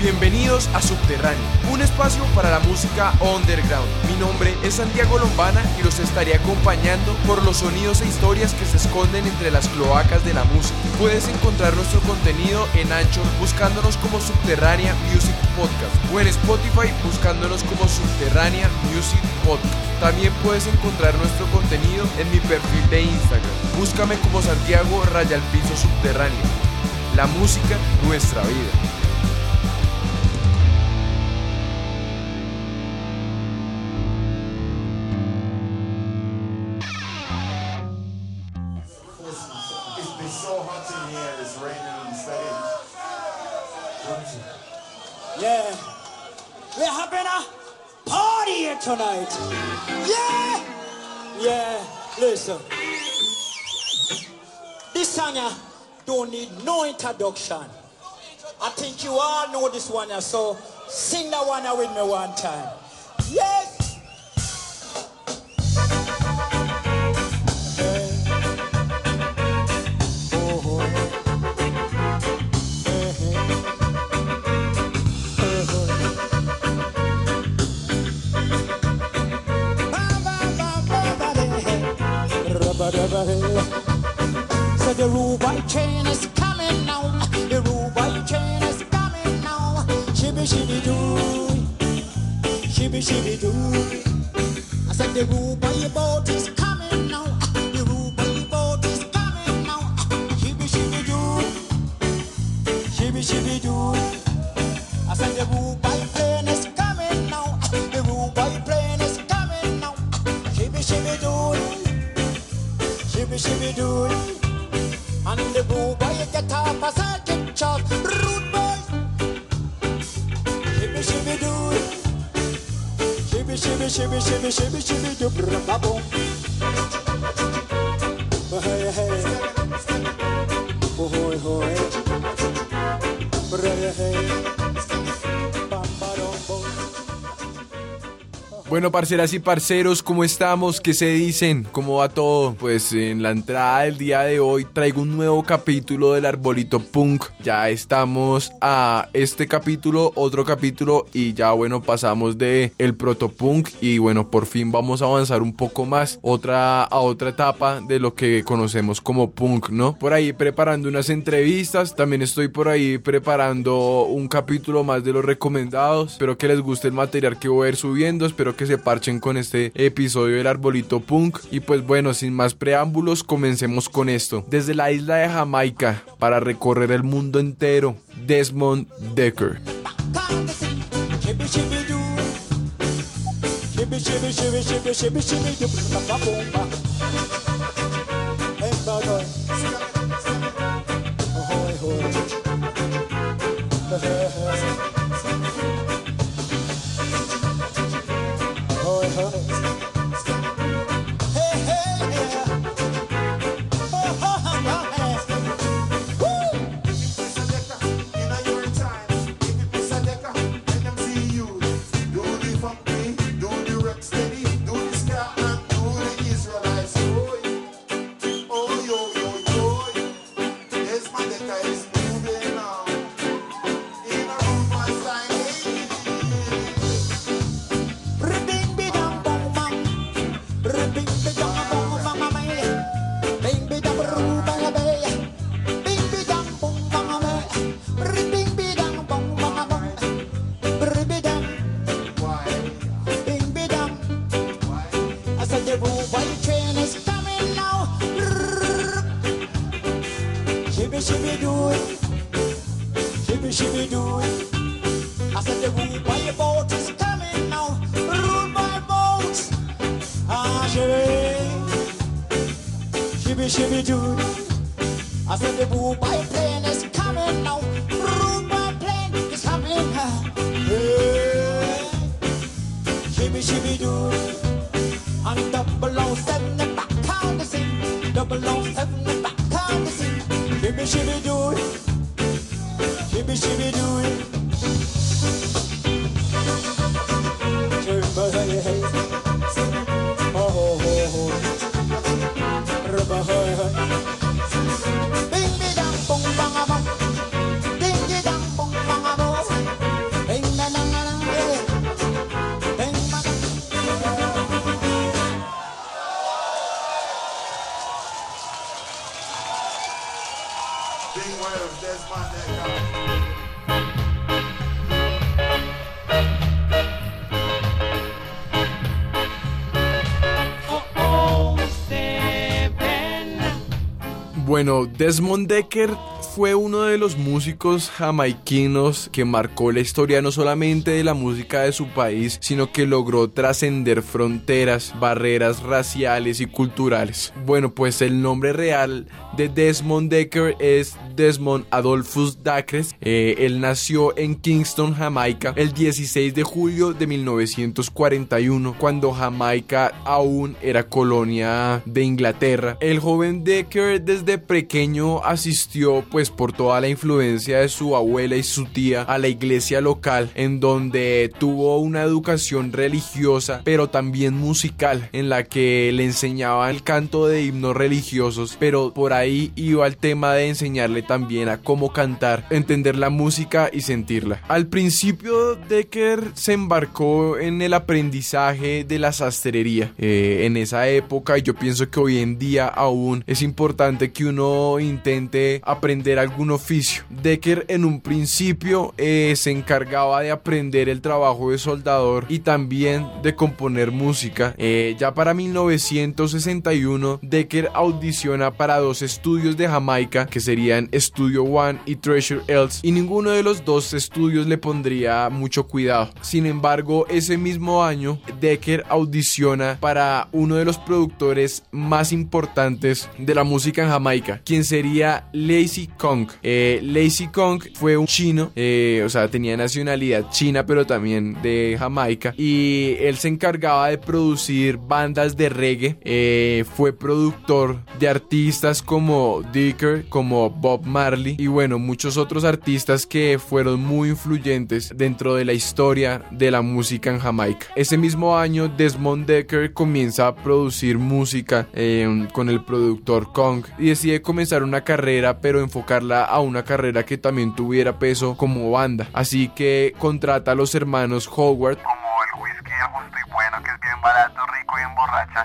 Bienvenidos a Subterráneo, un espacio para la música underground. Mi nombre es Santiago Lombana y los estaré acompañando por los sonidos e historias que se esconden entre las cloacas de la música. Puedes encontrar nuestro contenido en Anchor buscándonos como Subterránea Music Podcast o en Spotify buscándonos como Subterránea Music Podcast. También puedes encontrar nuestro contenido en mi perfil de Instagram. Búscame como Santiago Raya Piso Subterráneo. La música, nuestra vida. Having a party here tonight. Yeah. Yeah. Listen. This song uh, don't need no introduction. I think you all know this one, uh, so sing that one uh, with me one time. Yes. Brr Bueno, parceras y parceros, ¿cómo estamos? ¿Qué se dicen? ¿Cómo va todo? Pues en la entrada del día de hoy traigo un nuevo capítulo del Arbolito Punk. Ya estamos a este capítulo, otro capítulo y ya bueno, pasamos de el protopunk y bueno, por fin vamos a avanzar un poco más otra a otra etapa de lo que conocemos como punk, ¿no? Por ahí preparando unas entrevistas, también estoy por ahí preparando un capítulo más de los recomendados. Espero que les guste el material que voy a ir subiendo, espero que se parchen con este episodio del Arbolito Punk. Y pues bueno, sin más preámbulos, comencemos con esto. Desde la isla de Jamaica, para recorrer el mundo entero, Desmond Decker. Bueno, Desmond Decker fue uno de los músicos jamaiquinos que marcó la historia no solamente de la música de su país, sino que logró trascender fronteras, barreras raciales y culturales. Bueno, pues el nombre real de Desmond Decker es Desmond Adolphus Dacres. Eh, él nació en Kingston, Jamaica, el 16 de julio de 1941, cuando Jamaica aún era colonia de Inglaterra. El joven Decker desde pequeño asistió pues por toda la influencia de su abuela y su tía a la iglesia local en donde tuvo una educación religiosa pero también musical en la que le enseñaban el canto de himnos religiosos pero por ahí iba el tema de enseñarle también a cómo cantar, entender la música y sentirla. Al principio Decker se embarcó en el aprendizaje de la sastrería. Eh, en esa época yo pienso que hoy en día aún es importante que uno intente aprender algún oficio. Decker en un principio eh, se encargaba de aprender el trabajo de soldador y también de componer música. Eh, ya para 1961 Decker audiciona para dos estudios de Jamaica que serían Studio One y Treasure Else y ninguno de los dos estudios le pondría mucho cuidado. Sin embargo, ese mismo año Decker audiciona para uno de los productores más importantes de la música en Jamaica, quien sería Lazy Kong. Eh, Lazy Kong fue un chino, eh, o sea, tenía nacionalidad china, pero también de Jamaica, y él se encargaba de producir bandas de reggae. Eh, fue productor de artistas como Dicker, como Bob Marley, y bueno, muchos otros artistas que fueron muy influyentes dentro de la historia de la música en Jamaica. Ese mismo año, Desmond Decker comienza a producir música eh, con el productor Kong y decide comenzar una carrera, pero enfocarla a una carrera que también tuviera peso como banda. Así que contrata a los hermanos Howard como el whisky y bueno, que es bien barato,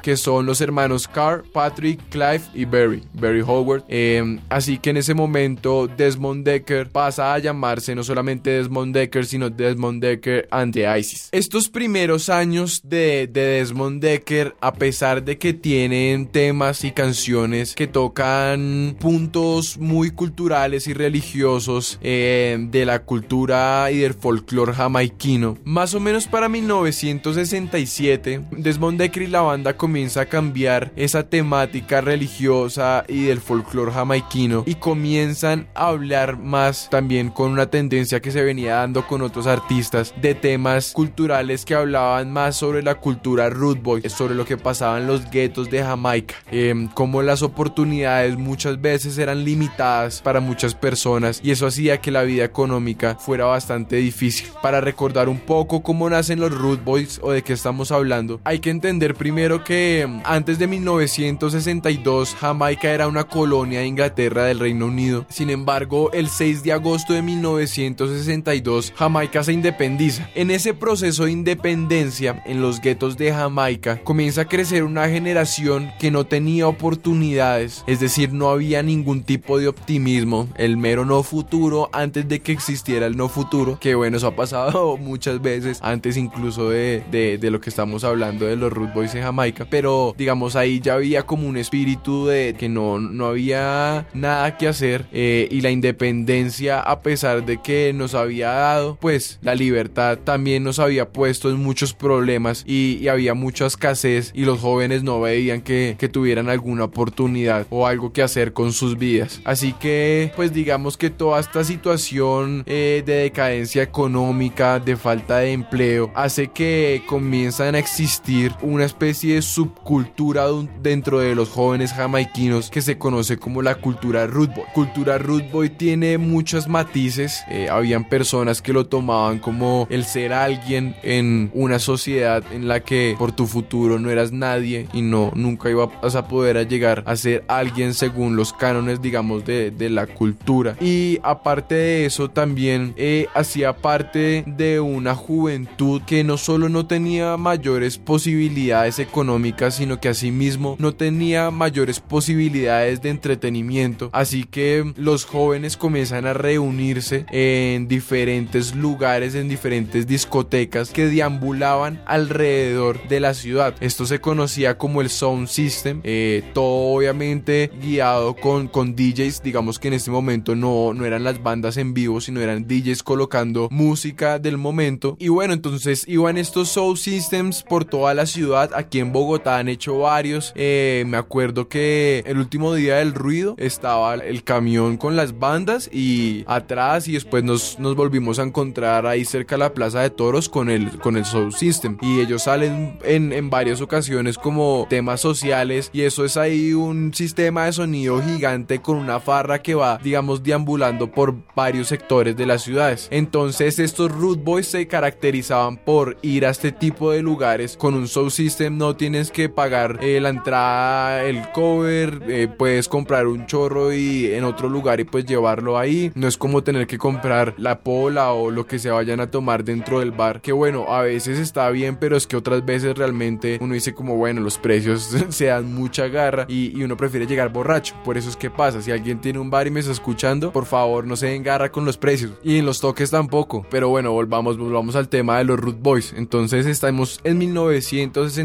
que son los hermanos Carr, Patrick, Clive y Barry, Barry Howard. Eh, así que en ese momento Desmond Decker pasa a llamarse no solamente Desmond Decker, sino Desmond Decker and the Isis. Estos primeros años de, de Desmond Decker, a pesar de que tienen temas y canciones que tocan puntos muy culturales y religiosos eh, de la cultura y del folclore jamaiquino, más o menos para 1967, Desmond Decker la banda comienza a cambiar esa temática religiosa y del folclore jamaiquino y comienzan a hablar más también con una tendencia que se venía dando con otros artistas de temas culturales que hablaban más sobre la cultura root boy, sobre lo que pasaba en los guetos de Jamaica, eh, como las oportunidades muchas veces eran limitadas para muchas personas y eso hacía que la vida económica fuera bastante difícil. Para recordar un poco cómo nacen los root boys o de qué estamos hablando, hay que entender primero que antes de 1962 Jamaica era una colonia de Inglaterra del Reino Unido. Sin embargo, el 6 de agosto de 1962 Jamaica se independiza. En ese proceso de independencia en los guetos de Jamaica comienza a crecer una generación que no tenía oportunidades, es decir, no había ningún tipo de optimismo, el mero no futuro antes de que existiera el no futuro, que bueno, eso ha pasado muchas veces antes incluso de, de, lo que estamos hablando de los Root en Jamaica, pero digamos ahí ya había como un espíritu de que no, no había nada que hacer eh, y la independencia a pesar de que nos había dado pues la libertad también nos había puesto en muchos problemas y, y había mucha escasez y los jóvenes no veían que, que tuvieran alguna oportunidad o algo que hacer con sus vidas. Así que pues digamos que toda esta situación eh, de decadencia económica de falta de empleo hace que comienzan a existir una especie de subcultura dentro de los jóvenes jamaiquinos que se conoce como la cultura root boy. Cultura root boy tiene muchos matices. eh, habían personas que lo tomaban como el ser alguien en una sociedad en la que por tu futuro no eras nadie y no nunca ibas a poder llegar a ser alguien según los cánones digamos de, de la cultura y aparte de eso también eh, hacía parte de una juventud que no solo no tenía mayores posibilidades económicas sino que asimismo no tenía mayores posibilidades de entretenimiento. Así que los jóvenes comienzan a reunirse en diferentes lugares, en diferentes discotecas que deambulaban alrededor de la ciudad. Esto se conocía como el Sound System, eh, todo obviamente guiado con, con DJs, digamos que en este momento no, no eran las bandas en vivo, sino eran DJs colocando música del momento. Y bueno, entonces iban estos Sound Systems por toda la ciudad, aquí en Bogotá han hecho varios, Eh, me acuerdo que el último día del ruido estaba el camión con las bandas y atrás y después nos, nos volvimos a encontrar ahí cerca de la Plaza de Toros con el, con el Sound System. Y ellos salen en, en varias ocasiones como temas sociales y eso es ahí un sistema de sonido gigante con una farra que va digamos deambulando por varios sectores de las ciudades. Entonces estos Root Boys se caracterizaban por ir a este tipo de lugares con un Sound System no tienes que pagar eh, la entrada el cover eh, puedes comprar un chorro y en otro lugar y pues llevarlo ahí. No es como tener que comprar la pola o lo que se vayan a tomar dentro del bar que bueno a veces está bien pero es que otras veces realmente uno dice como bueno los precios se dan mucha garra y, y uno prefiere llegar borracho por eso es que pasa si alguien tiene un bar y me está escuchando por favor no se den garra con los precios y en los toques tampoco. Pero bueno volvamos volvamos al tema de los Root Boys. Entonces estamos en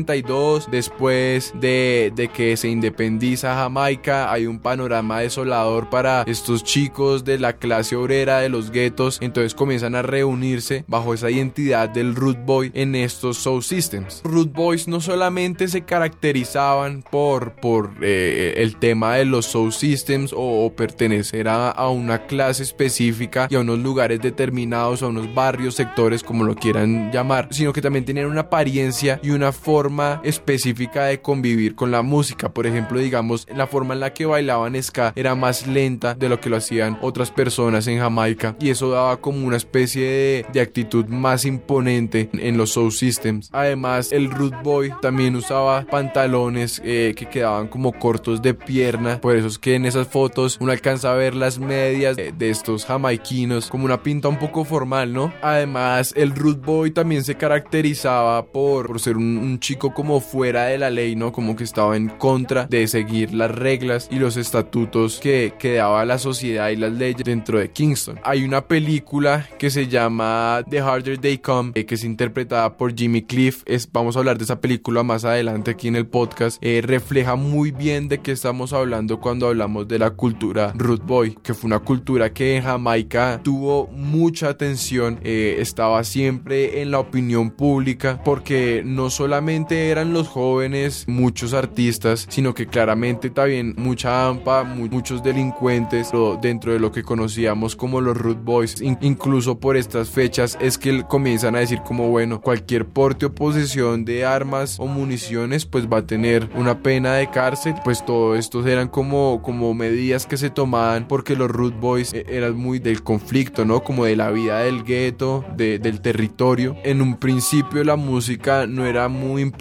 1962 después de, de que se independiza Jamaica hay un panorama desolador para estos chicos de la clase obrera de los guetos. Entonces comienzan a reunirse bajo esa identidad del Root Boy en estos Soul Systems. Root Boys no solamente se caracterizaban por, por eh, el tema de los Soul Systems o, o pertenecer a, a una clase específica y a unos lugares determinados a unos barrios sectores como lo quieran llamar sino que también tenían una apariencia y una forma específica de convivir con la música por ejemplo digamos la forma en la que bailaban ska era más lenta de lo que lo hacían otras personas en Jamaica y eso daba como una especie de, de actitud más imponente en los Soul Systems. Además, el Root Boy también usaba pantalones eh, que quedaban como cortos de pierna, por eso es que en esas fotos uno alcanza a ver las medias de, de estos jamaiquinos como una pinta un poco formal, ¿no? Además, el Root Boy también se caracterizaba por, por ser un, un chico como fuera de la ley, ¿no? Como que estaba en contra de seguir las reglas y los estatutos que, que daba la sociedad y las leyes dentro de Kingston. Hay una película que se llama The Harder They Come, eh, que es interpretada por Jimmy Cliff. Es, vamos a hablar de esa película más adelante aquí en el podcast. Eh, refleja muy bien de qué estamos hablando cuando hablamos de la cultura Root Boy, que fue una cultura que en Jamaica tuvo mucha atención, eh, estaba siempre en la opinión pública, porque no solamente eran los jóvenes, muchos artistas, sino que claramente también mucha AMPA, mu muchos delincuentes dentro de lo que conocíamos como los Root Boys. In incluso por estas fechas es que comienzan a decir como bueno, cualquier porte o posesión de armas o municiones pues va a tener una pena de cárcel. Pues todo estos eran como, como medidas que se tomaban porque los Root Boys eh, eran muy del conflicto, ¿no? Como de la vida del gueto, de, del territorio. En un principio la música no era muy importante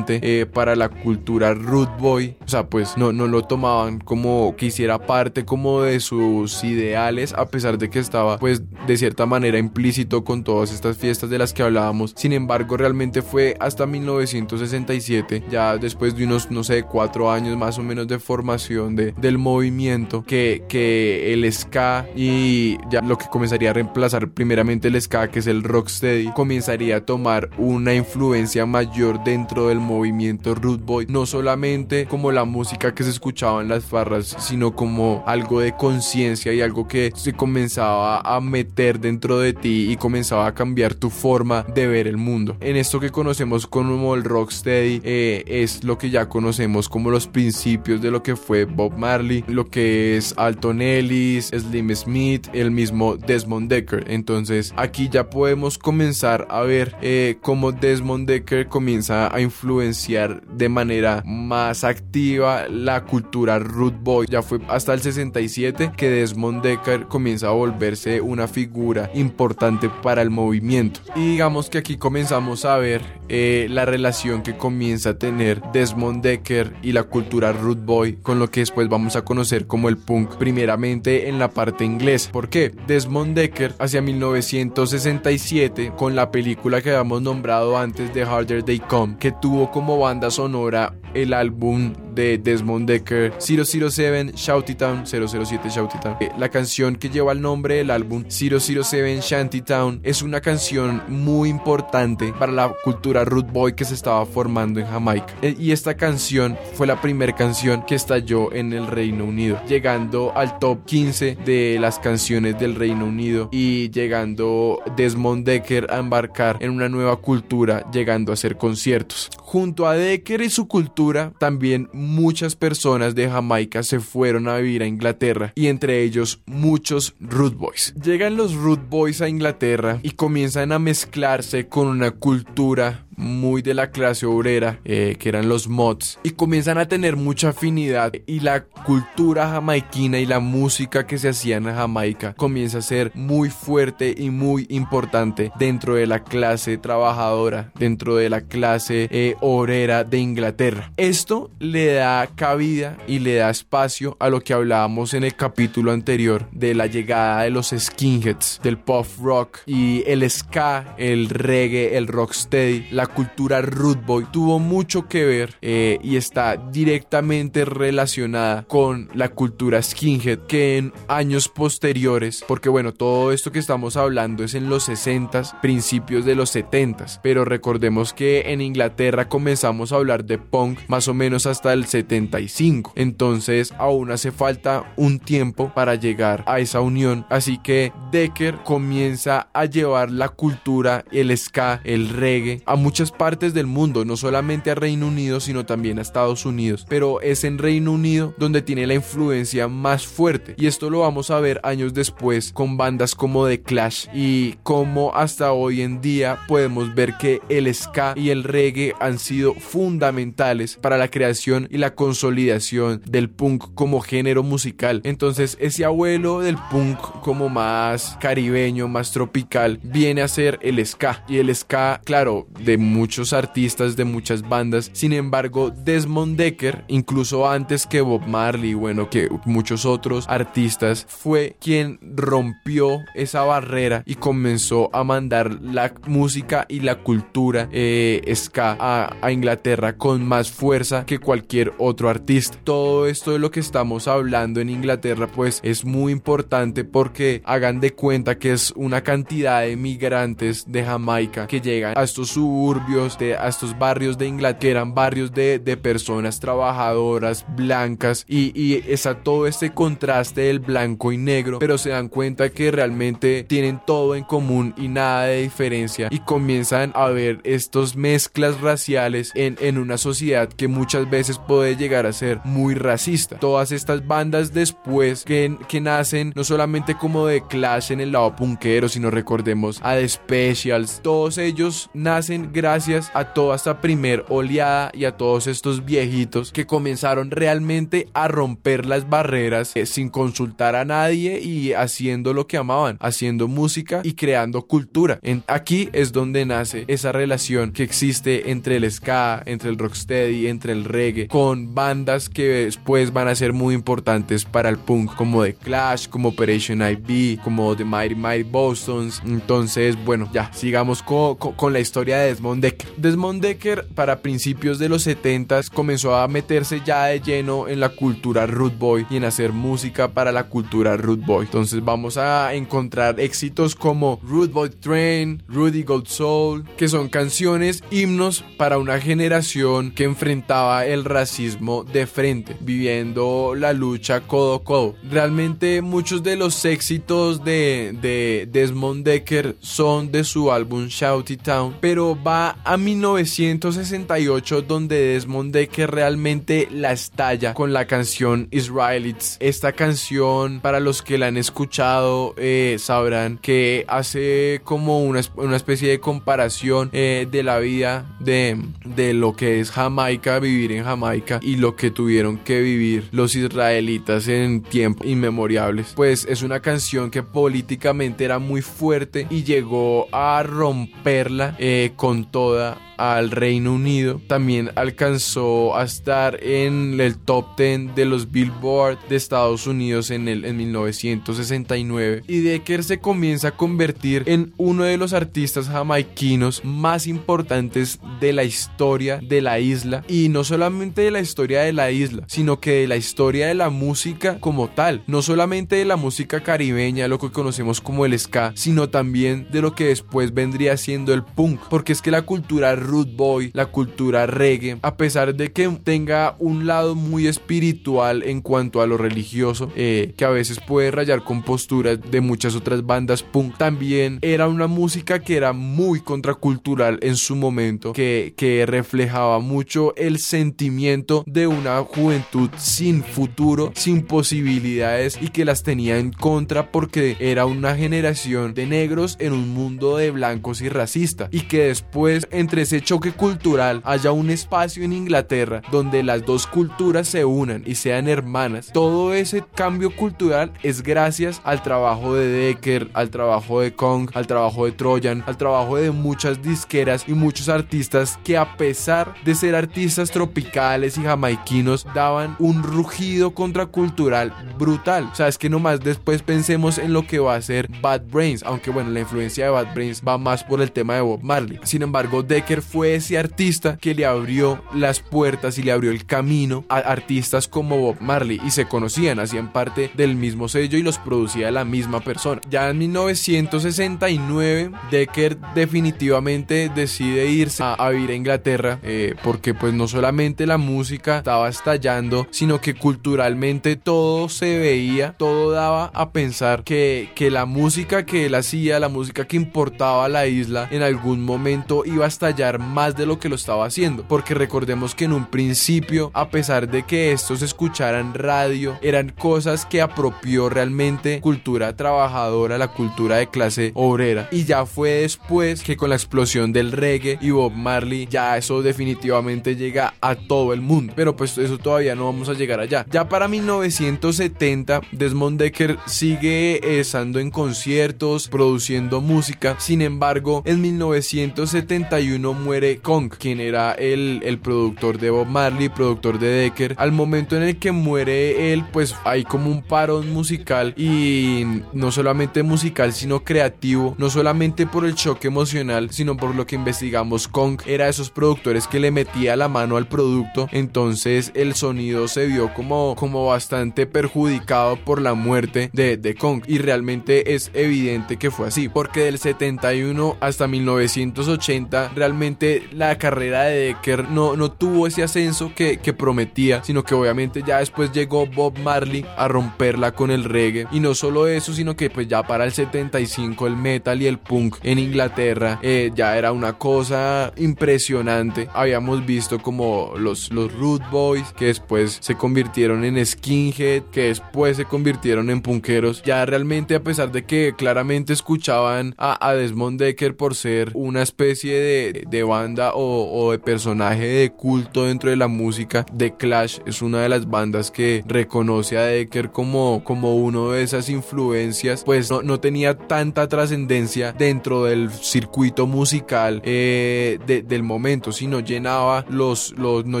eh, para la cultura Root Boy. O sea, pues no, no lo tomaban como que hiciera parte como de sus ideales a pesar de que estaba pues de cierta manera implícito con todas estas fiestas de las que hablábamos sin embargo realmente fue hasta 1967 ya después de unos no sé cuatro años más o menos de formación de, del movimiento que, que el ska y ya lo que comenzaría a reemplazar primeramente el ska que es el rocksteady comenzaría a tomar una influencia mayor dentro del movimiento root boy no solamente como la música que se escuchaba en las farras sino como algo de conciencia y algo que se comenzaba a meter dentro de ti y comenzaba a cambiar tu forma de ver el mundo. En esto que conocemos como el rocksteady eh, es lo que ya conocemos como los principios de lo que fue Bob Marley, lo que es Alton Ellis, Slim Smith, el mismo Desmond Decker. Entonces aquí ya podemos comenzar a ver eh, cómo Desmond Decker comienza a influenciar de manera más activa la cultura root boy. Ya fue hasta el 67 que Desmond Decker comienza a volverse una figura importante para el movimiento. Y digamos que aquí comenzamos a ver eh, la relación que comienza a tener Desmond Decker y la cultura root boy con lo que después vamos a conocer como el punk, primeramente en la parte inglesa. ¿Por qué? Desmond Decker hacia 1967 con la película que habíamos nombrado antes de Harder They Come, que tuvo como banda sonora el álbum de Desmond Decker 007 Shantytown 007 Shantytown. Eh, La canción que lleva el nombre del álbum 007 Shantytown es una canción muy importante para la cultura root boy que se estaba formando en Jamaica. Eh, Y esta canción fue la primera canción que estalló en el Reino Unido, llegando al top 15 de las canciones del Reino Unido y llegando Desmond Decker a embarcar en una nueva cultura, llegando a hacer conciertos. Junto a Decker y su cultura, también muchas personas de Jamaica se fueron a vivir a Inglaterra y entre ellos muchos root boys. Llegan los root boys a Inglaterra y comienzan a mezclarse con una cultura muy de la clase obrera, eh, que eran los mods, y comienzan a tener mucha afinidad y la cultura jamaiquina y la música que se hacía en Jamaica comienza a ser muy fuerte y muy importante dentro de la clase trabajadora, dentro de la clase eh, obrera de Inglaterra. Esto le da cabida y le da espacio a lo que hablábamos en el capítulo anterior de la llegada de los skinheads, del pop rock y el ska, el reggae, el rocksteady, la cultura root boy tuvo mucho que ver eh, y está directamente relacionada con la cultura skinhead que en años posteriores, porque bueno, todo esto que estamos hablando es en los 60s, principios de los 70s, pero recordemos que en Inglaterra comenzamos a hablar de punk más o menos hasta el 75, entonces aún hace falta un tiempo para llegar a esa unión, así que Decker comienza a llevar la cultura, el ska, el reggae a muchas partes del mundo, no solamente a Reino Unido, sino también a Estados Unidos, pero es en Reino Unido donde tiene la influencia más fuerte. Y esto lo vamos a ver años después con bandas como The Clash y como hasta hoy en día podemos ver que el ska y el reggae han sido fundamentales para la creación y la consolidación del punk como género musical. Entonces ese abuelo del punk como más caribeño, más tropical, viene a ser el ska. Y el ska, claro, de muchos artistas, de muchas bandas. Sin embargo, Desmond Decker, incluso antes que Bob Marley, bueno, que muchos otros artistas, fue quien rompió esa barrera y comenzó a mandar la música y la cultura eh, ska a, Inglaterra con más fuerza que cualquier otro artista. Todo esto de lo que estamos hablando en Inglaterra, pues es muy importante porque hagan de cuenta que es una cantidad de migrantes de Jamaica que llegan a estos suburbios, de, a estos barrios de Inglaterra, que eran barrios de, de personas trabajadoras, blancas, y, y está todo este contraste del blanco y negro, pero se dan cuenta que realmente tienen todo en común y nada de diferencia, y comienzan a ver estos mezclas raciales en, en una sociedad que muchas veces puede llegar a ser muy racista. Todas estas bandas después que, que nacen no solamente como de Clash en el lado punkero, sino recordemos a The Specials, todos ellos nacen gracias a toda esta primer oleada y a todos estos viejitos que comenzaron realmente a romper las barreras eh, sin consultar a nadie y haciendo lo que amaban, haciendo música y creando cultura. Aquí es donde nace esa relación que existe entre el ska, entre el rocksteady, entre el reggae, con bandas que después van a ser muy importantes para el punk, como The Clash, como Operation IB, como The Mighty Mighty Bostons. Entonces, bueno, ya, sigamos co- co- con la historia de Desmond Decker. Desmond Decker, para principios de los 70s, comenzó a meterse ya de lleno en la cultura root boy y en hacer música para la cultura root boy. Entonces, vamos a encontrar éxitos como Root Boy Train, Rudy Gold Soul, que son canciones, himnos para una generación que enfrentaba el racismo de frente, viviendo la lucha codo a codo. Realmente muchos de los éxitos de, de Desmond Decker son de su álbum Shouty Town, pero va a 1968 donde Desmond Decker realmente la estalla con la canción Israelites. Esta canción, para los que la han escuchado, eh, sabrán que hace como una, una especie de comparación eh, de la vida de, de lo que es Jamaica, vivir en Jamaica y lo que tuvieron que vivir los israelitas en tiempos inmemoriales. Pues es una canción que políticamente era muy fuerte y llegó a romperla eh, con toda al Reino Unido. También alcanzó a estar en el top 10 de los Billboard de Estados Unidos en, el, en 1969. Y Decker se comienza a convertir en uno de los artistas jamaiquinos más importantes de la historia de la isla. Y no solamente de la historia de la isla, sino que de la historia de la música como tal. No solamente de la música caribeña, lo que conocemos como el ska, sino también de lo que después vendría siendo el punk. Porque es que la cultura root boy, la cultura reggae, a pesar de que tenga un lado muy espiritual en cuanto a lo religioso, eh, que a veces puede rayar con posturas de muchas otras bandas punk, también era una música que era muy contracultural en su momento, que, que reflejaba mucho el sentimiento de una juventud sin futuro, sin posibilidades y que las tenía en contra porque era una generación de negros en un mundo de blancos y racista y que después entre ese choque cultural haya un espacio en Inglaterra donde las dos culturas se unan y sean hermanas. Todo ese cambio cultural es gracias al trabajo de Decker, al trabajo de Kong, al trabajo de Trojan, al trabajo de muchas disqueras y muchos artistas que a pesar de ser artistas tropicales y jamaiquinos daban un rugido contracultural brutal. O sea, es que nomás después pensemos en lo que va a ser Bad Brains, aunque bueno, la influencia de Bad Brains va más por el tema de Bob Marley. Sin embargo, Decker fue ese artista que le abrió las puertas y le abrió el camino a artistas como Bob Marley y se conocían, hacían parte del mismo sello y los producía la misma persona. Ya en 1969, Decker definitivamente decide irse a, a vivir a Inglaterra eh, porque pues no solamente la música estaba estallando, sino que culturalmente todo se veía, todo daba a pensar que, que la música que él hacía, la música que importaba a la isla, en algún momento iba a estallar más de lo que lo estaba haciendo. Porque recordemos que en un principio, a pesar de que estos escucharan radio, eran cosas que apropió realmente cultura trabajadora, la cultura de clase obrera. Y ya fue después que con la explosión del reggae y Bob Marley, ya eso definitivamente llega a todo el mundo. Pero pues eso todavía no vamos a llegar allá. Ya para 1970, Desmond Decker sigue estando en conciertos, produciendo música. Sin embargo, en 1971 muere Kong, quien era el, el productor de Bob Marley, productor de Decker. Al momento en el que muere él, pues hay como un parón musical y no solamente musical, sino creativo. No solamente por el choque emocional, sino por lo que investigamos. Kong era esos productores que le metía la mano al producto. Entonces el sonido se vio como, como bastante perjudicado por la muerte de, de Kong. Y realmente es evidente que fue así. Porque del 71 hasta 1980 realmente la carrera de Decker no, no tuvo ese ascenso que, prometía. Sino que obviamente ya después llegó Bob Marley a romperla con el reggae. Y no solo eso, sino que pues ya para el 75 el metal y el punk en Inglaterra eh, ya era una cosa impresionante. Habíamos visto como los, los Root Boys que después se convirtieron en skinhead, que después se convirtieron en punkeros. Ya realmente a pesar de que claramente escuchaban a, Desmond Decker por ser una especie de banda o, o de personaje de culto dentro de la música, The Clash es una de las bandas que reconoce a Decker como, como uno de esas influencias, pues no, no tenía tanta trascendencia dentro del circuito musical eh, de- del momento, sino llenaba los, los, no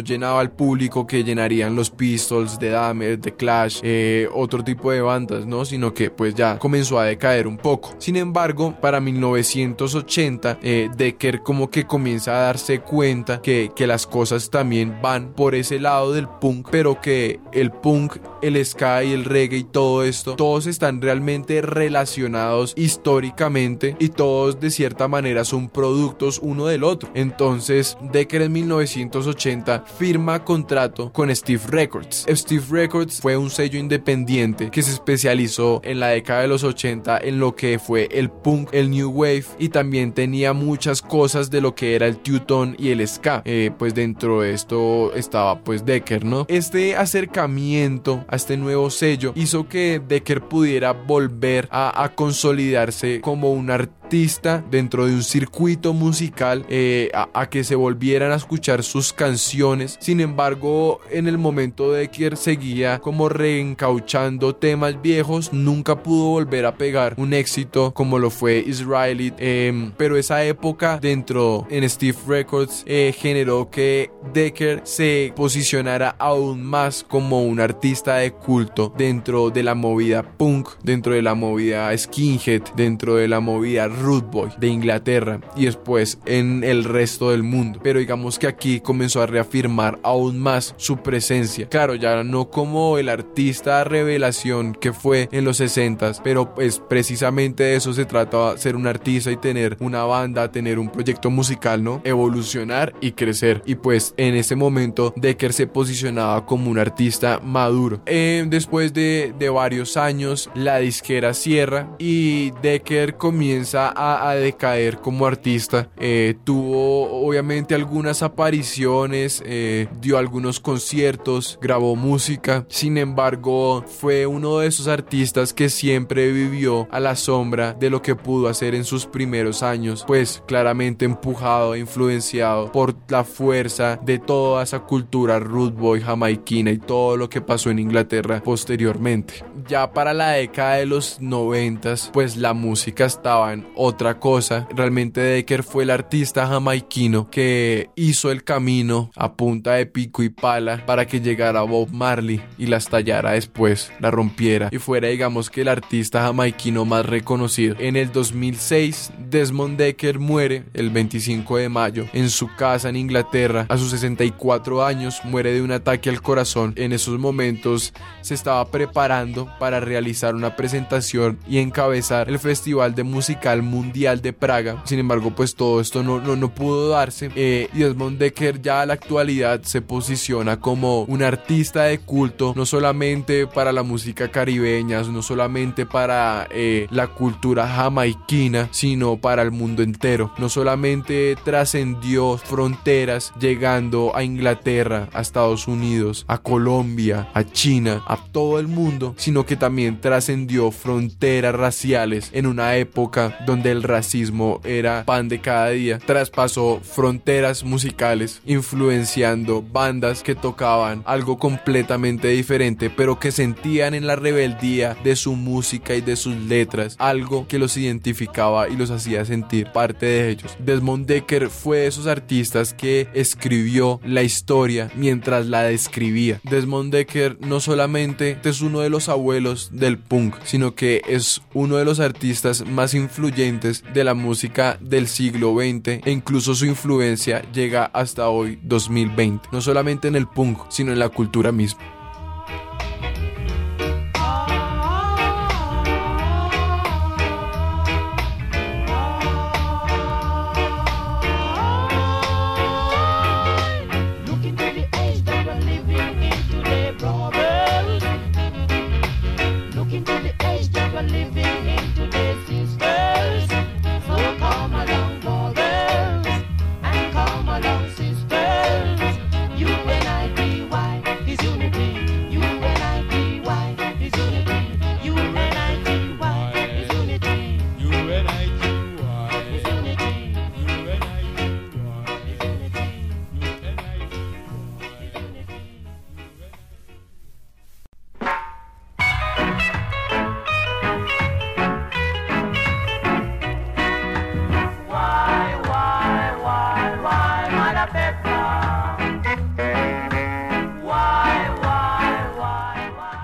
llenaba al público que llenarían los Pistols, The Damned, The Clash, eh, otro tipo de bandas, ¿no? Sino que pues ya comenzó a decaer un poco. Sin embargo, para 1980, eh, Decker como que comienza a darse cuenta que, que las cosas también van por ese lado del punk, pero que el punk, el ska y el reggae y todo esto, todos están realmente relacionados históricamente y todos de cierta manera son productos uno del otro. Entonces, Decker en 1980 firma contrato con Steve Records. Steve Records fue un sello independiente que se especializó en la década de los 80 en lo que fue el punk, el new wave y también tenía muchas cosas de lo que era el Teuton y el ska. Eh, pues dentro de esto estaba pues Decker, ¿no? Este acercamiento a este nuevo sello hizo que Decker pudiera volver a, consolidarse como un artista dentro de un circuito musical eh, a, que se volvieran a escuchar sus canciones. Sin embargo, en el momento Decker seguía como reencauchando temas viejos, nunca pudo volver a pegar un éxito como lo fue Israelite. eh, pero esa época dentro en Steve Records eh, generó que Decker se posicionara aún más como un artista de culto dentro de la movida punk, dentro de la movida skinhead, dentro de la movida root boy de Inglaterra y después en el resto del mundo. Pero digamos que aquí comenzó a reafirmar aún más su presencia. Claro, ya no como el artista revelación que fue en los 60s, pero pues precisamente de eso se trata ser un artista y tener una banda, tener un proyecto musical, Evolucionar y crecer. Y pues en ese momento Decker se posicionaba como un artista maduro. Eh, después de, de varios años, la disquera cierra y Decker comienza a, a decaer como artista. Eh, tuvo obviamente algunas apariciones, eh, dio algunos conciertos, grabó música. Sin embargo, fue uno de esos artistas que siempre vivió a la sombra de lo que pudo hacer en sus primeros años, pues claramente empujado influenciado por la fuerza de toda esa cultura root boy jamaiquina y todo lo que pasó en Inglaterra posteriormente. Ya para la década de los noventas, pues la música estaba en otra cosa. Realmente Decker fue el artista jamaiquino que hizo el camino a punta de pico y pala para que llegara Bob Marley y la estallara después, la rompiera y fuera digamos que el artista jamaiquino más reconocido. En el 2006, Desmond Decker muere el 25 de mayo en su casa en Inglaterra. A sus 64 años muere de un ataque al corazón. En esos momentos se estaba preparando para realizar una presentación y encabezar el Festival de Musical Mundial de Praga. Sin embargo, pues todo esto no, no, no pudo darse. Eh, y Desmond Decker ya a la actualidad se posiciona como un artista de culto, no solamente para la música caribeña, no solamente para eh, la cultura jamaiquina, sino para el mundo entero. No solamente trascendió fronteras llegando a Inglaterra, a Estados Unidos, a Colombia, a China, a todo el mundo, sino que también trascendió fronteras raciales en una época donde el racismo era pan de cada día. Traspasó fronteras musicales, influenciando bandas que tocaban algo completamente diferente, pero que sentían en la rebeldía de su música y de sus letras algo que los identificaba y los hacía sentir parte de ellos. Desmond Fue de esos artistas que escribió la historia mientras la describía. Desmond Decker no solamente es uno de los abuelos del punk, sino que es uno de los artistas más influyentes de la música del siglo XX e incluso su influencia llega hasta hoy 2020, no solamente en el punk, sino en la cultura misma.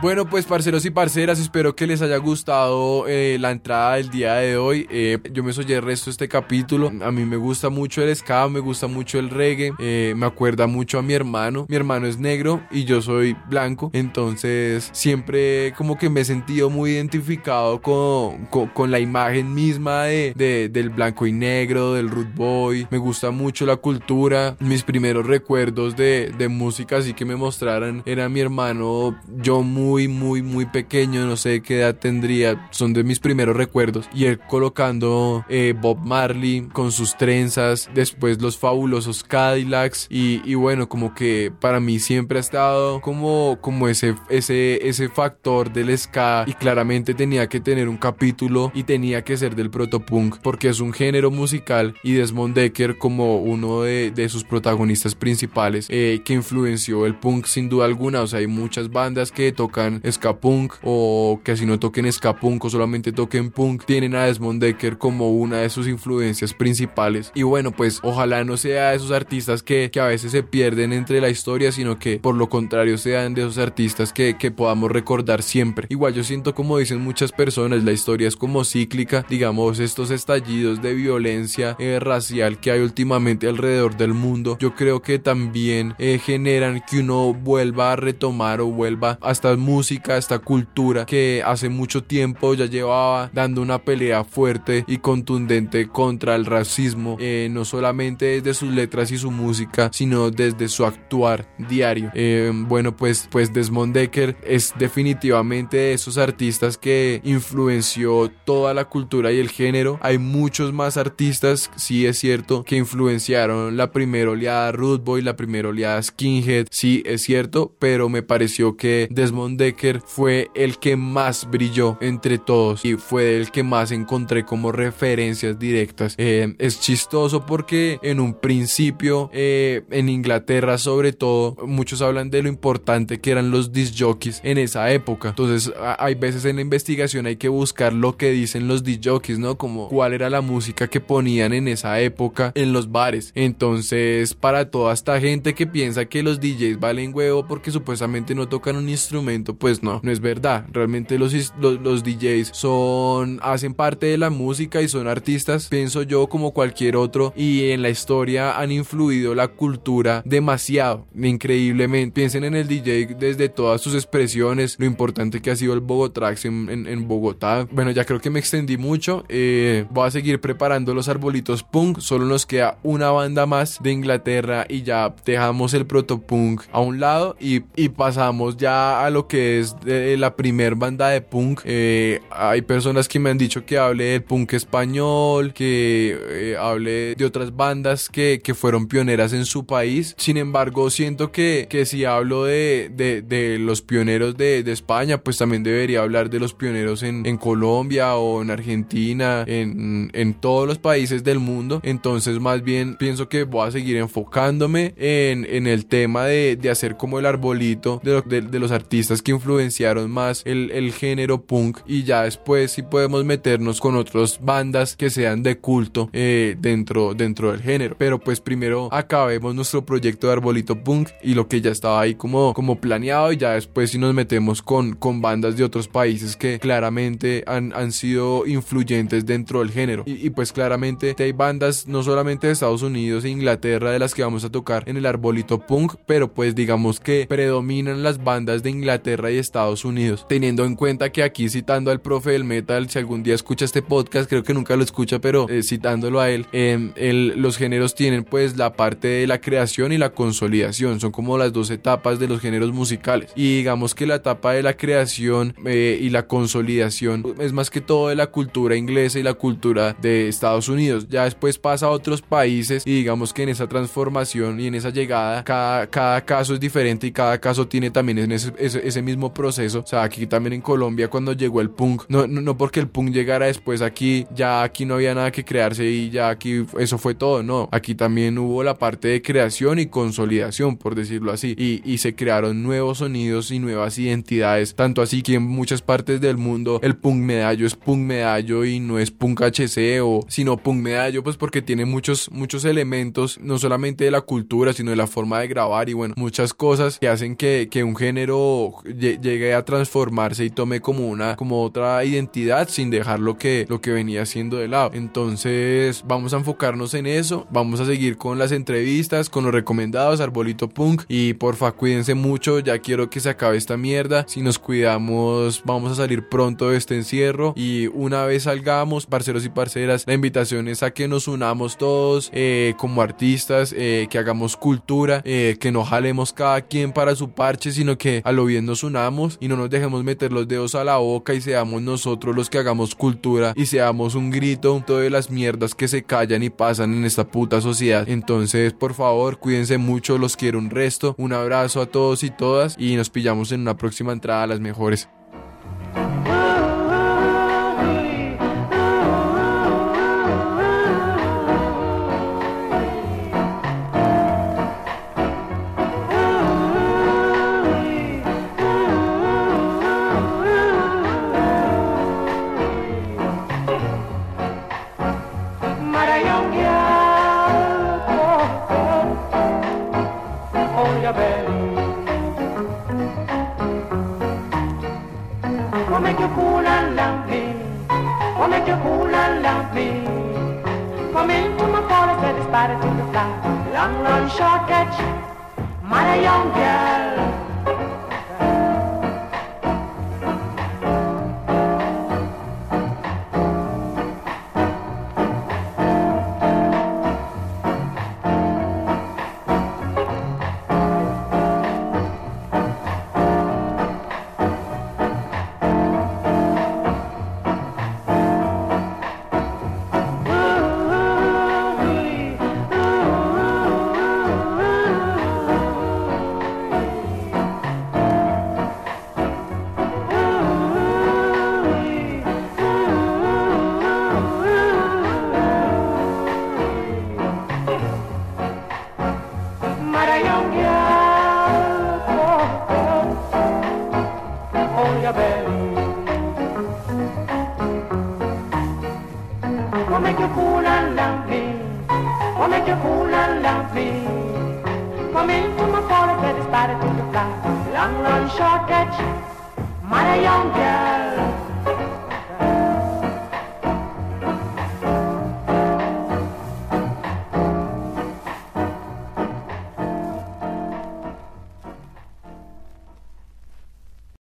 Bueno, pues parceros y parceras, espero que les haya gustado eh, la entrada del día de hoy. Eh, yo me soy el resto de este capítulo. A mí me gusta mucho el ska, me gusta mucho el reggae. eh, me acuerda mucho a mi hermano. Mi hermano es negro y yo soy blanco. Entonces siempre como que me he sentido muy identificado con, con, la imagen misma de- del blanco y negro, del root boy. Me gusta mucho la cultura. Mis primeros recuerdos de, de música así que me mostraran era mi hermano John Moore muy, muy, muy pequeño, no sé qué edad tendría, son de mis primeros recuerdos. Y él colocando eh, Bob Marley con sus trenzas, después los fabulosos Cadillacs y, y bueno, como que para mí siempre ha estado como, como ese, ese, ese factor del ska y claramente tenía que tener un capítulo y tenía que ser del protopunk porque es un género musical y Desmond Decker como uno de, de sus protagonistas principales eh, que influenció el punk sin duda alguna, o sea, hay muchas bandas que tocan ska punk o que si no toquen ska punk o solamente toquen punk, tienen a Desmond Decker como una de sus influencias principales y bueno, pues ojalá no sea de esos artistas que, que a veces se pierden entre la historia, sino que por lo contrario sean de esos artistas que, que podamos recordar siempre. Igual yo siento como dicen muchas personas, la historia es como cíclica, digamos estos estallidos de violencia eh, racial que hay últimamente alrededor del mundo, yo creo que también eh, generan que uno vuelva a retomar o vuelva a esta música, esta cultura que hace mucho tiempo ya llevaba dando una pelea fuerte y contundente contra el racismo, eh, no solamente desde sus letras y su música, sino desde su actuar diario. Eh, bueno, pues, pues Desmond Decker es definitivamente de esos artistas que influenció toda la cultura y el género. Hay muchos más artistas, sí es cierto, que influenciaron la primera oleada Root Boy, la primera oleada Skinhead, sí es cierto, pero me pareció que Desmond Decker fue el que más brilló entre todos y fue el que más encontré como referencias directas. Eh, es chistoso porque en un principio eh, en Inglaterra sobre todo muchos hablan de lo importante que eran los disc jockeys en esa época. Entonces hay veces en la investigación hay que buscar lo que dicen los disc ¿no? Como cuál era la música que ponían en esa época en los bares. Entonces para toda esta gente que piensa que los DJs valen huevo porque supuestamente no tocan un instrumento, pues no, no es verdad. Realmente los, los, DJs son, hacen parte de la música y son artistas, pienso yo como cualquier otro y en la historia han influido la cultura demasiado, increíblemente. Piensen en el DJ desde todas sus expresiones, lo importante que ha sido el Bogotrax en, en, en Bogotá. Bueno, ya creo que me extendí mucho. eh, voy a seguir preparando los arbolitos punk. Solo nos queda una banda más de Inglaterra y ya dejamos el protopunk a un lado y, y pasamos ya a lo que es de la primer banda de punk. Eh, hay personas que me han dicho que hable del punk español, que eh, hable de otras bandas que, que fueron pioneras en su país. Sin embargo, siento que, que si hablo de, de, de los pioneros de, de España, pues también debería hablar de los pioneros en, en Colombia o en Argentina, en, en todos los países del mundo. Entonces, más bien pienso que voy a seguir enfocándome en, en el tema de, de hacer como el arbolito de, lo- de- de los artistas que influenciaron más el, el género punk y ya después sí podemos meternos con otras bandas que sean de culto eh, dentro, dentro del género. Pero pues primero acabemos nuestro proyecto de arbolito punk y lo que ya estaba ahí como, como planeado y ya después sí nos metemos con, con bandas de otros países que claramente han, han sido influyentes dentro del género. Y, y pues claramente hay bandas no solamente de Estados Unidos e Inglaterra de las que vamos a tocar en el arbolito punk, pero pues digamos que predominan las bandas de Inglaterra y Estados Unidos. Teniendo en cuenta que aquí citando al profe del metal, si algún día escucha este podcast, creo que nunca lo escucha, pero eh, citándolo a él, el- los géneros tienen pues la parte de la creación y la consolidación, son como las dos etapas de los géneros musicales. Y digamos que la etapa de la creación eh, y la consolidación es más que todo de la cultura inglesa y la cultura de Estados Unidos. Ya después pasa a otros países y digamos que en esa transformación y en esa llegada, cada, cada caso es diferente y cada caso tiene también ese, ese, ese mismo proceso. O sea, aquí también en Colombia cuando llegó el punk, no, no, porque el punk llegara después aquí, ya aquí no había nada que crearse y ya aquí eso fue todo, no. Aquí también hubo la parte de creación y consolidación, por decirlo así. Y, y se crearon nuevos sonidos y nuevas identidades. Tanto así que en muchas partes del mundo el punk medallo es punk medallo y no es punk HC o sino punk medallo pues porque tiene muchos muchos elementos no solamente de la cultura sino de la forma de grabar y bueno muchas cosas que hacen que, que un género lle- llegue a transformarse y tome como una como otra identidad sin dejar lo que lo que venía siendo de lado. Entonces vamos a enfocarnos en eso vamos a seguir con las entrevistas con los recomendados arbolito punk y porfa cuídense mucho ya quiero que se acabe esta mierda. Si nos cuidamos vamos a salir pronto de este encierro y una vez salgamos parceros y parceras la invitación es a que nos unamos todos eh, como artistas eh, que hagamos cultura eh, que no jalemos cada quien para su parche sino que a lo bien nos unamos y no nos dejemos meter los dedos a la boca y seamos nosotros los que hagamos cultura y seamos un grito de las mierdas que se callan y pasan en esta puta sociedad. Entonces, por favor, cuídense mucho, los quiero un resto. Un abrazo a todos y todas y nos pillamos en una próxima entrada a las mejores.